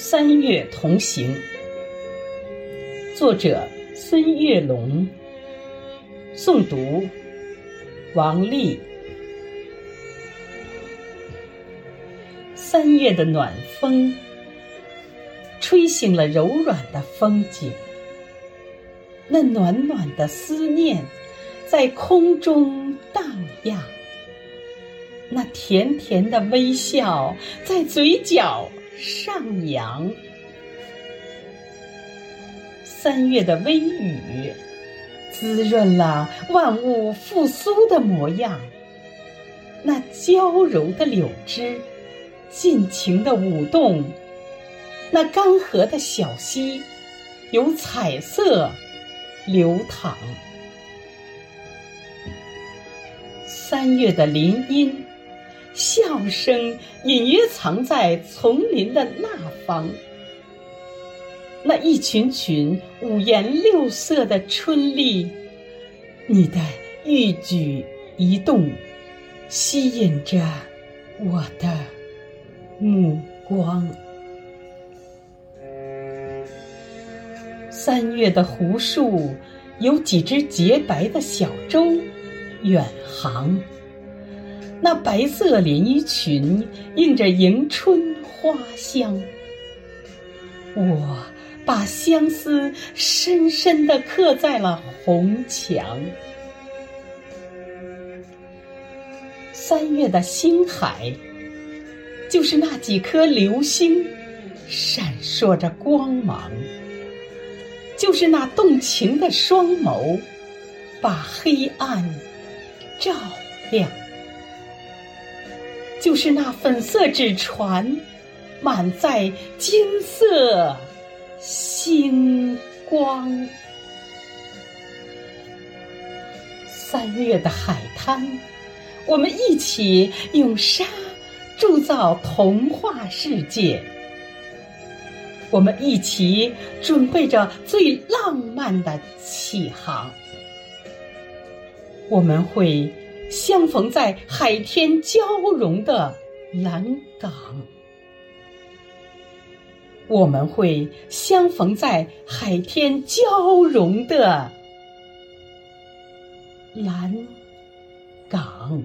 三月同行，作者孙月龙，诵读王丽。三月的暖风，吹醒了柔软的风景，那暖暖的思念在空中荡漾，那甜甜的微笑在嘴角。上扬，三月的微雨滋润了万物复苏的模样。那娇柔的柳枝尽情的舞动，那干涸的小溪有彩色流淌。三月的林荫。笑声隐约藏在丛林的那方，那一群群五颜六色的春丽，你的一举一动吸引着我的目光。三月的湖树有几只洁白的小舟远航。那白色连衣裙映着迎春花香，我把相思深深地刻在了红墙。三月的星海，就是那几颗流星，闪烁着光芒；就是那动情的双眸，把黑暗照亮。就是那粉色纸船，满载金色星光。三月的海滩，我们一起用沙铸造童话世界。我们一起准备着最浪漫的起航。我们会。相逢在海天交融的蓝港，我们会相逢在海天交融的蓝港。